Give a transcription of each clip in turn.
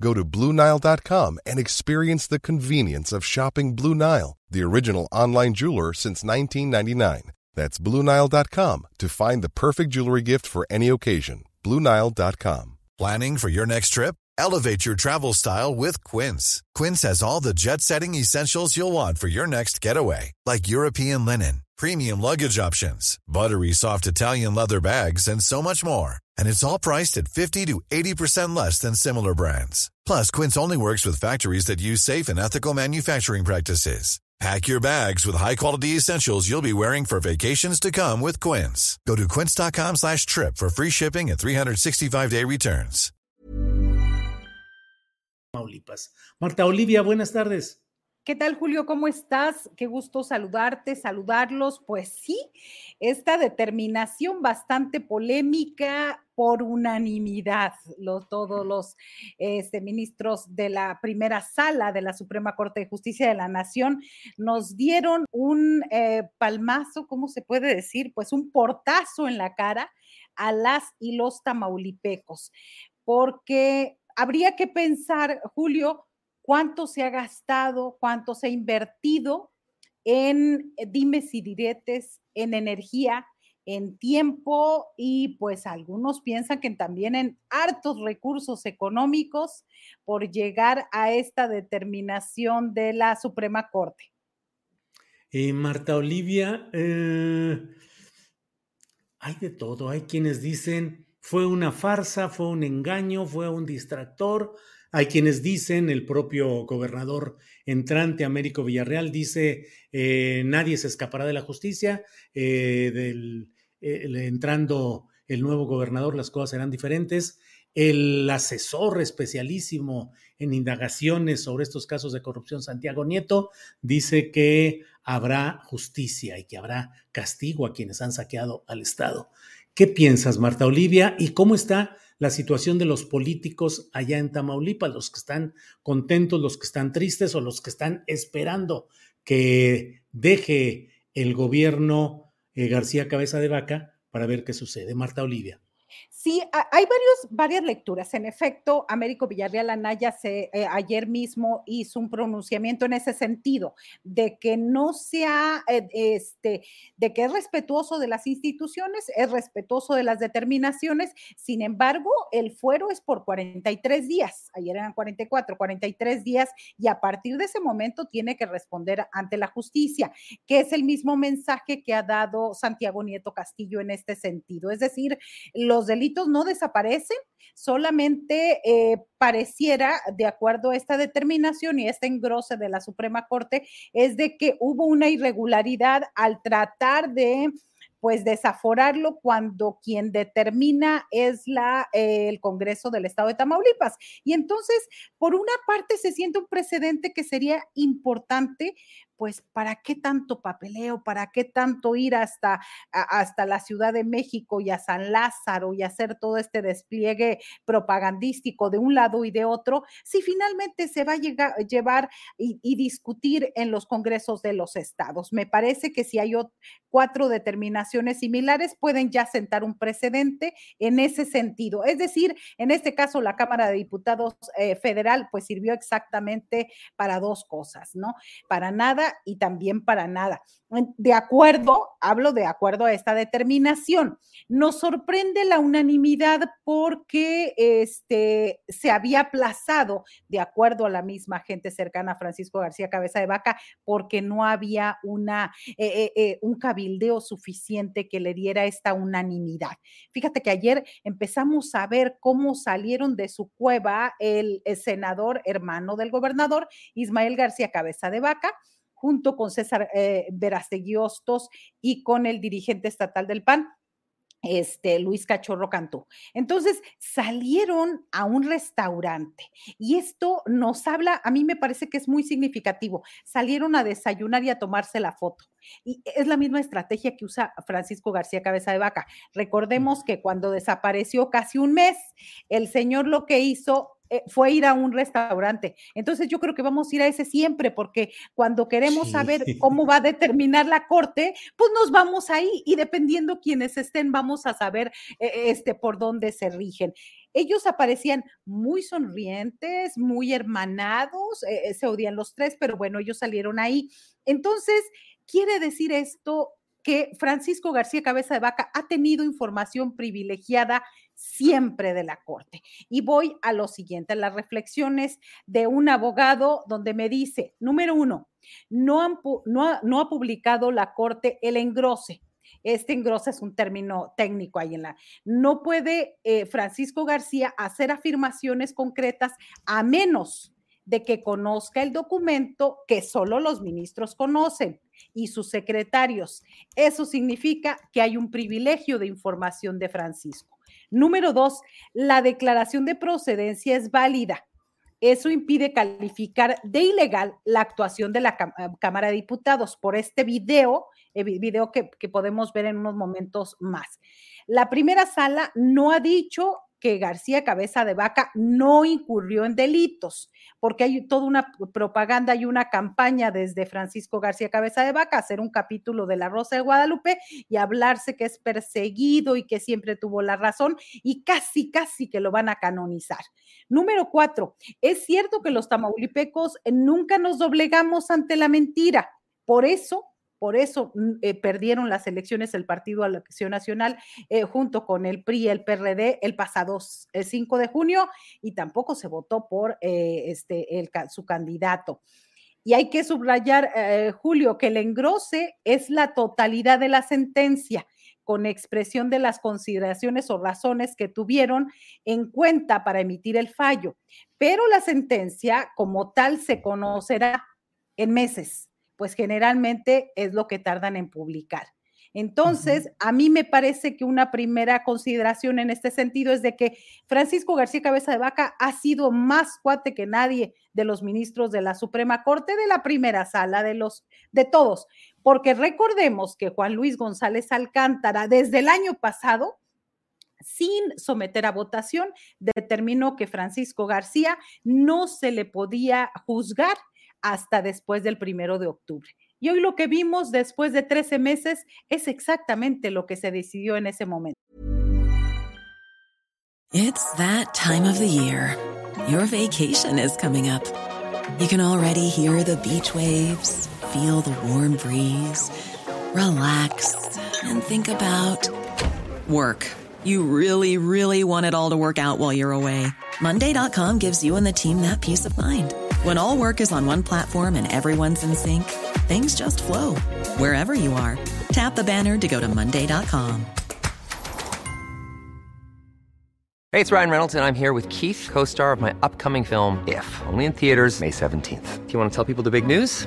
Go to BlueNile.com and experience the convenience of shopping Blue Nile, the original online jeweler since 1999. That's BlueNile.com to find the perfect jewelry gift for any occasion. BlueNile.com. Planning for your next trip? Elevate your travel style with Quince. Quince has all the jet setting essentials you'll want for your next getaway, like European linen, premium luggage options, buttery soft Italian leather bags, and so much more and it's all priced at 50 to 80% less than similar brands. Plus, Quince only works with factories that use safe and ethical manufacturing practices. Pack your bags with high-quality essentials you'll be wearing for vacations to come with Quince. Go to quince.com slash trip for free shipping and 365-day returns. Maulipas. Marta Olivia, buenas tardes. ¿Qué tal, Julio? ¿Cómo estás? Qué gusto saludarte, saludarlos. Pues sí, esta determinación bastante polémica por unanimidad. todos los este, ministros de la primera sala de la Suprema Corte de Justicia de la Nación nos dieron un eh, palmazo, ¿cómo se puede decir? Pues un portazo en la cara a las y los tamaulipecos, porque habría que pensar, Julio, cuánto se ha gastado, cuánto se ha invertido en eh, dimes y diretes, en energía, en tiempo y pues algunos piensan que también en hartos recursos económicos por llegar a esta determinación de la Suprema Corte. Eh, Marta Olivia, eh, hay de todo, hay quienes dicen fue una farsa, fue un engaño, fue un distractor, hay quienes dicen, el propio gobernador entrante, Américo Villarreal, dice, eh, nadie se escapará de la justicia, eh, del, entrando el nuevo gobernador las cosas serán diferentes. El asesor especialísimo en indagaciones sobre estos casos de corrupción, Santiago Nieto, dice que habrá justicia y que habrá castigo a quienes han saqueado al Estado. ¿Qué piensas, Marta Olivia? ¿Y cómo está la situación de los políticos allá en Tamaulipas, los que están contentos, los que están tristes o los que están esperando que deje el gobierno eh, García Cabeza de Vaca para ver qué sucede. Marta Olivia. Sí, hay varios, varias lecturas. En efecto, Américo Villarreal Anaya se, eh, ayer mismo hizo un pronunciamiento en ese sentido, de que no sea, eh, este, de que es respetuoso de las instituciones, es respetuoso de las determinaciones. Sin embargo, el fuero es por 43 días. Ayer eran 44, 43 días y a partir de ese momento tiene que responder ante la justicia, que es el mismo mensaje que ha dado Santiago Nieto Castillo en este sentido. Es decir, los delitos no desaparecen, solamente eh, pareciera, de acuerdo a esta determinación y este engrose de la Suprema Corte, es de que hubo una irregularidad al tratar de pues desaforarlo cuando quien determina es la, eh, el Congreso del Estado de Tamaulipas. Y entonces, por una parte, se siente un precedente que sería importante pues ¿para qué tanto papeleo? ¿Para qué tanto ir hasta, hasta la Ciudad de México y a San Lázaro y hacer todo este despliegue propagandístico de un lado y de otro? Si finalmente se va a llevar y, y discutir en los congresos de los estados. Me parece que si hay cuatro determinaciones similares, pueden ya sentar un precedente en ese sentido. Es decir, en este caso, la Cámara de Diputados eh, Federal, pues sirvió exactamente para dos cosas, ¿no? Para nada y también para nada. De acuerdo, hablo de acuerdo a esta determinación. Nos sorprende la unanimidad porque este, se había aplazado, de acuerdo a la misma gente cercana a Francisco García Cabeza de Vaca, porque no había una, eh, eh, eh, un cabildeo suficiente que le diera esta unanimidad. Fíjate que ayer empezamos a ver cómo salieron de su cueva el, el senador hermano del gobernador, Ismael García Cabeza de Vaca, junto con César eh, Verastegui Hostos y con el dirigente estatal del PAN, este Luis Cachorro Cantú. Entonces salieron a un restaurante y esto nos habla, a mí me parece que es muy significativo. Salieron a desayunar y a tomarse la foto. Y es la misma estrategia que usa Francisco García Cabeza de Vaca. Recordemos que cuando desapareció casi un mes, el señor lo que hizo fue ir a un restaurante. Entonces yo creo que vamos a ir a ese siempre, porque cuando queremos saber cómo va a determinar la corte, pues nos vamos ahí y dependiendo quienes estén, vamos a saber eh, este, por dónde se rigen. Ellos aparecían muy sonrientes, muy hermanados, eh, se odian los tres, pero bueno, ellos salieron ahí. Entonces, quiere decir esto que Francisco García Cabeza de Vaca ha tenido información privilegiada siempre de la Corte. Y voy a lo siguiente, las reflexiones de un abogado donde me dice, número uno, no, ha, publicado la Corte el engrose. Este engrose es un término técnico ahí en la. No puede eh, Francisco García hacer afirmaciones concretas a menos de que conozca el documento que solo los ministros conocen y sus secretarios. Eso significa que hay un privilegio de información de Francisco. Número dos, la declaración de procedencia es válida. Eso impide calificar de ilegal la actuación de la eh, Cámara de Diputados por este video, eh, video que, que podemos ver en unos momentos más. La primera sala no ha dicho que García Cabeza de Vaca no incurrió en delitos, porque hay toda una propaganda y una campaña desde Francisco García Cabeza de Vaca, hacer un capítulo de La Rosa de Guadalupe y hablarse que es perseguido y que siempre tuvo la razón y casi, casi que lo van a canonizar. Número cuatro, es cierto que los tamaulipecos nunca nos doblegamos ante la mentira. Por eso por eso mm, eh, perdieron las elecciones el Partido Acción Nacional eh, junto con el PRI el PRD el pasado 5 de junio y tampoco se votó por eh, este, el, su candidato. Y hay que subrayar, Julio, que el engrose es la totalidad de la sentencia con expresión de las consideraciones o razones que tuvieron en cuenta para emitir el fallo. Pero la sentencia como tal se conocerá en meses pues generalmente es lo que tardan en publicar. Entonces, a mí me parece que una primera consideración en este sentido es de que Francisco García Cabeza de Vaca ha sido más cuate que nadie de los ministros de la Suprema Corte, de la primera sala, de los, de todos, porque recordemos que Juan Luis González Alcántara, desde el año pasado, sin someter a votación, determinó que Francisco García no se le podía juzgar hasta después del primero de octubre. Y hoy lo que vimos después de 13 meses es exactamente lo que se decidió en ese momento. It's that time of the year. Your vacation is coming up. You can already hear the beach waves, feel the warm breeze, relax and think about work. You really, really want it all to work out while you're away. Monday.com gives you and the team that peace of mind. When all work is on one platform and everyone's in sync, things just flow wherever you are. Tap the banner to go to Monday.com. Hey, it's Ryan Reynolds, and I'm here with Keith, co star of my upcoming film, If, only in theaters, May 17th. Do you want to tell people the big news?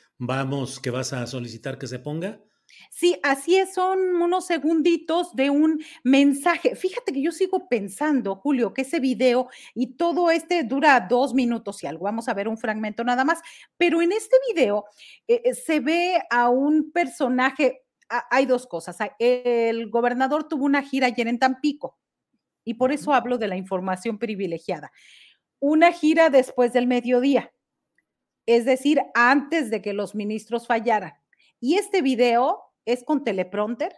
vamos, que vas a solicitar que se ponga? Sí, así es, son unos segunditos de un mensaje. Fíjate que yo sigo pensando, Julio, que ese video y todo este dura dos minutos y algo. Vamos a ver un fragmento nada más, pero en este video eh, eh, se ve a un personaje. hay dos cosas. El gobernador tuvo una gira ayer en Tampico y por eso hablo de la información privilegiada. Una gira después del mediodía es decir, antes de que los ministros fallaran. Y este video es con teleprompter,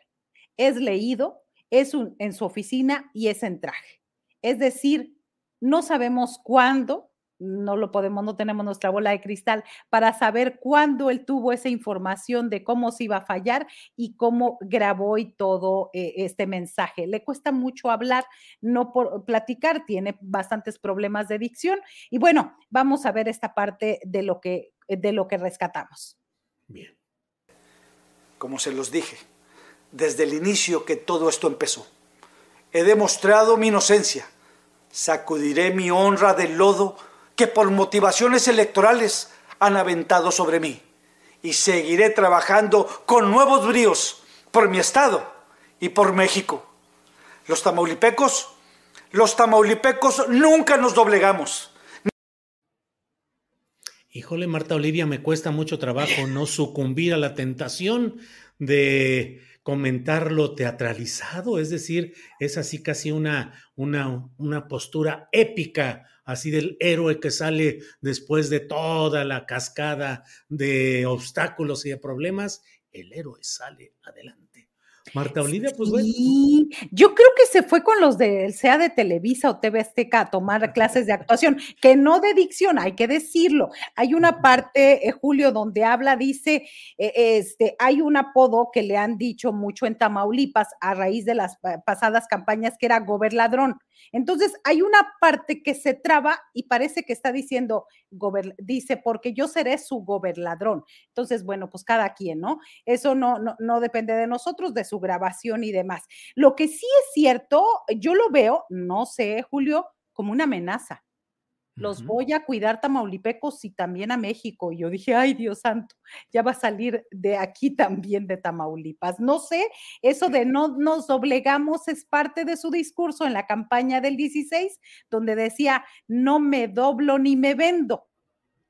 es leído, es en su oficina y es en traje. Es decir, no sabemos cuándo no lo podemos, no tenemos nuestra bola de cristal para saber cuándo él tuvo esa información de cómo se iba a fallar y cómo grabó y todo eh, este mensaje. Le cuesta mucho hablar, no por platicar, tiene bastantes problemas de dicción. Y bueno, vamos a ver esta parte de lo que, de lo que rescatamos. Bien. Como se los dije, desde el inicio que todo esto empezó, he demostrado mi inocencia. Sacudiré mi honra del lodo que por motivaciones electorales han aventado sobre mí. Y seguiré trabajando con nuevos bríos por mi estado y por México. Los tamaulipecos, los tamaulipecos nunca nos doblegamos. Híjole, Marta Olivia, me cuesta mucho trabajo no sucumbir a la tentación de comentarlo teatralizado, es decir, es así casi una, una, una postura épica así del héroe que sale después de toda la cascada de obstáculos y de problemas, el héroe sale adelante. Marta Olivia, pues bueno. Yo creo que se fue con los del sea de Televisa o TV Azteca a tomar clases de actuación, que no de dicción, hay que decirlo. Hay una parte, eh, Julio, donde habla, dice, eh, este, hay un apodo que le han dicho mucho en Tamaulipas a raíz de las pasadas campañas que era goberladrón. Entonces, hay una parte que se traba y parece que está diciendo, dice, porque yo seré su gobernadrón. Entonces, bueno, pues cada quien, ¿no? Eso no, no, no depende de nosotros, de su grabación y demás. Lo que sí es cierto, yo lo veo, no sé, Julio, como una amenaza los voy a cuidar tamaulipecos y también a México. Y yo dije, ay Dios santo, ya va a salir de aquí también de Tamaulipas. No sé, eso de no nos doblegamos es parte de su discurso en la campaña del 16, donde decía, no me doblo ni me vendo.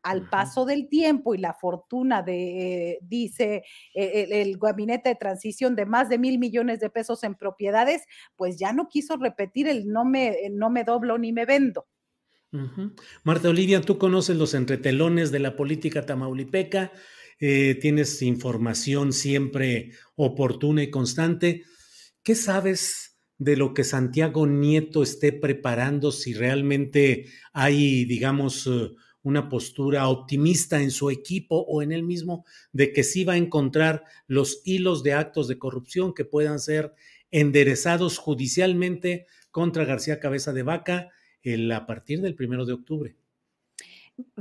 Al paso del tiempo y la fortuna de, dice eh, el, el, gabinete de transición de más de mil millones de pesos en propiedades, pues ya no quiso repetir el no me, no me doblo ni me vendo. Marta Olivia, tú conoces los entretelones de la política tamaulipeca, eh, tienes información siempre oportuna y constante. ¿Qué sabes de lo que Santiago Nieto esté preparando, si realmente hay, digamos, eh, una postura optimista en su equipo o en él mismo de que sí va a encontrar los hilos de actos de corrupción que puedan ser enderezados judicialmente contra García Cabeza de Vaca el, a partir del primero de octubre.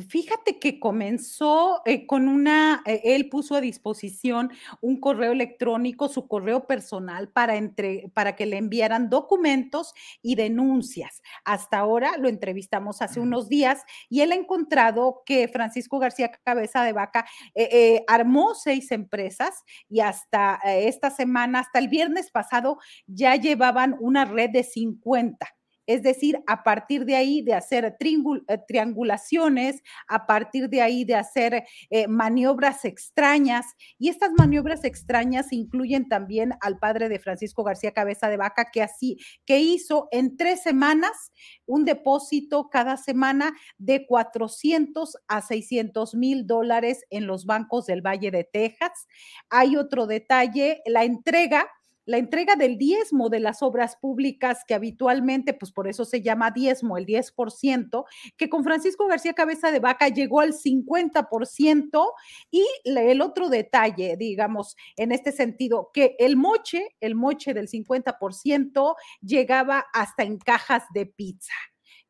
Fíjate que comenzó eh, con una, eh, él puso a disposición un correo electrónico, su correo personal para, entre, para que le enviaran documentos y denuncias. Hasta ahora lo entrevistamos hace unos días y él ha encontrado que Francisco García Cabeza de Vaca eh, armó seis empresas y hasta esta semana, hasta el viernes pasado, ya llevaban una red de 50 es decir, a partir de ahí de hacer eh, triangulaciones, a partir de ahí de hacer eh, maniobras extrañas. Y estas maniobras extrañas incluyen también al padre de Francisco García Cabeza de Vaca, que así, que hizo en tres semanas un depósito cada semana de 400 a 600 mil dólares en los bancos del Valle de Texas. Hay otro detalle, la entrega la entrega del diezmo de las obras públicas, que habitualmente, pues por eso se llama diezmo, el 10%, que con Francisco García Cabeza de Vaca llegó al 50%. Y el otro detalle, digamos, en este sentido, que el moche, el moche del 50% llegaba hasta en cajas de pizza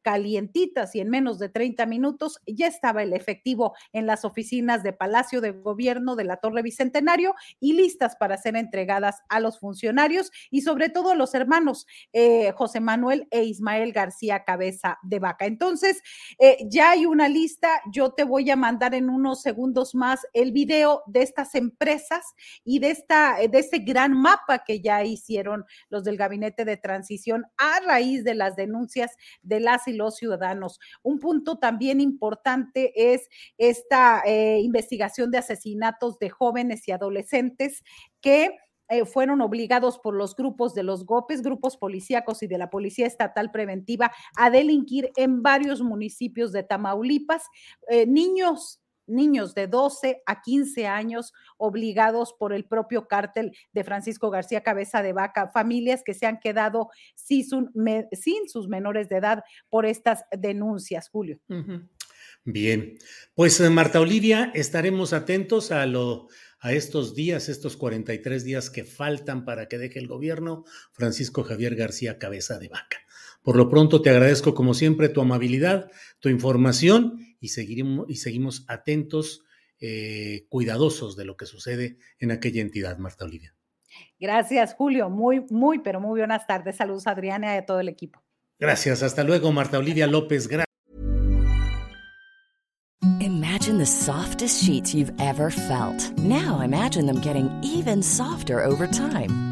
calientitas y en menos de 30 minutos ya estaba el efectivo en las oficinas de Palacio de Gobierno de la Torre Bicentenario y listas para ser entregadas a los funcionarios y sobre todo a los hermanos eh, José Manuel e Ismael García Cabeza de Vaca. Entonces, eh, ya hay una lista, yo te voy a mandar en unos segundos más el video de estas empresas y de, esta, de este gran mapa que ya hicieron los del Gabinete de Transición a raíz de las denuncias de las los ciudadanos. Un punto también importante es esta eh, investigación de asesinatos de jóvenes y adolescentes que eh, fueron obligados por los grupos de los GOPES, grupos policíacos y de la Policía Estatal Preventiva a delinquir en varios municipios de Tamaulipas. Eh, niños niños de 12 a 15 años obligados por el propio cártel de Francisco García Cabeza de Vaca, familias que se han quedado sin, sus menores de edad por estas denuncias, Julio. Bien, pues eh, Marta Olivia, estaremos atentos a lo a estos días, estos 43 días que faltan para que deje el gobierno Francisco Javier García Cabeza de Vaca. Por lo pronto te agradezco como siempre tu amabilidad, tu información y, seguiremos, y seguimos atentos, eh, cuidadosos de lo que sucede en aquella entidad, Marta Olivia. Gracias, Julio. Muy, muy, pero muy buenas tardes. Saludos, Adriana, y a todo el equipo. Gracias. Hasta luego, Marta Olivia López. Gracias. Imagine the softest sheets you've ever felt. Now imagine them getting even softer over time.